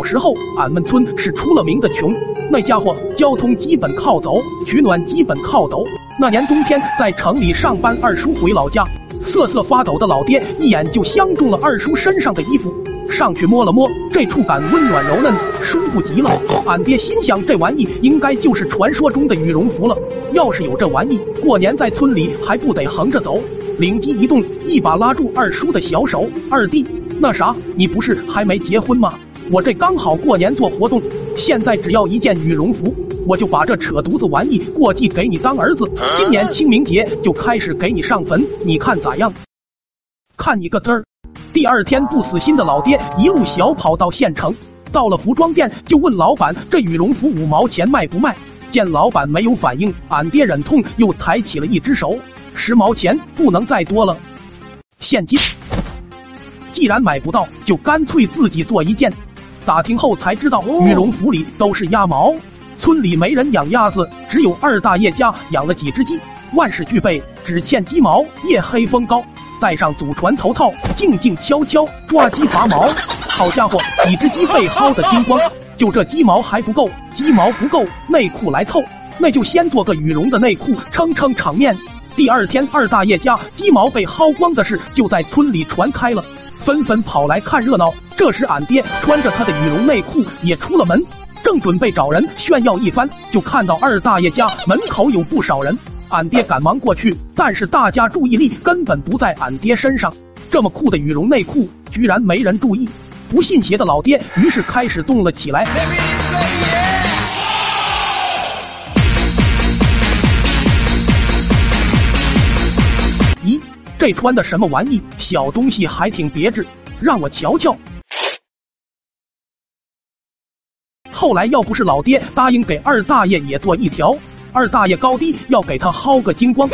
小时候，俺们村是出了名的穷，那家伙交通基本靠走，取暖基本靠抖。那年冬天在城里上班，二叔回老家，瑟瑟发抖的老爹一眼就相中了二叔身上的衣服，上去摸了摸，这触感温暖柔嫩，舒服极了。俺爹心想，这玩意应该就是传说中的羽绒服了。要是有这玩意，过年在村里还不得横着走？灵机一动，一把拉住二叔的小手，二弟，那啥，你不是还没结婚吗？我这刚好过年做活动，现在只要一件羽绒服，我就把这扯犊子玩意过继给你当儿子。今年清明节就开始给你上坟，你看咋样？看你个嘚儿！第二天不死心的老爹一路小跑到县城，到了服装店就问老板：“这羽绒服五毛钱卖不卖？”见老板没有反应，俺爹忍痛又抬起了一只手：“十毛钱，不能再多了，现金。既然买不到，就干脆自己做一件。”打听后才知道，羽绒服里都是鸭毛。村里没人养鸭子，只有二大爷家养了几只鸡，万事俱备，只欠鸡毛。夜黑风高，戴上祖传头套，静静悄悄抓鸡拔毛。好家伙，几只鸡被薅得精光，就这鸡毛还不够，鸡毛不够，内裤来凑，那就先做个羽绒的内裤撑撑场面。第二天，二大爷家鸡毛被薅光的事就在村里传开了。纷纷跑来看热闹。这时，俺爹穿着他的羽绒内裤也出了门，正准备找人炫耀一番，就看到二大爷家门口有不少人。俺爹赶忙过去，但是大家注意力根本不在俺爹身上。这么酷的羽绒内裤，居然没人注意。不信邪的老爹于是开始动了起来。这穿的什么玩意？小东西还挺别致，让我瞧瞧。后来要不是老爹答应给二大爷也做一条，二大爷高低要给他薅个精光。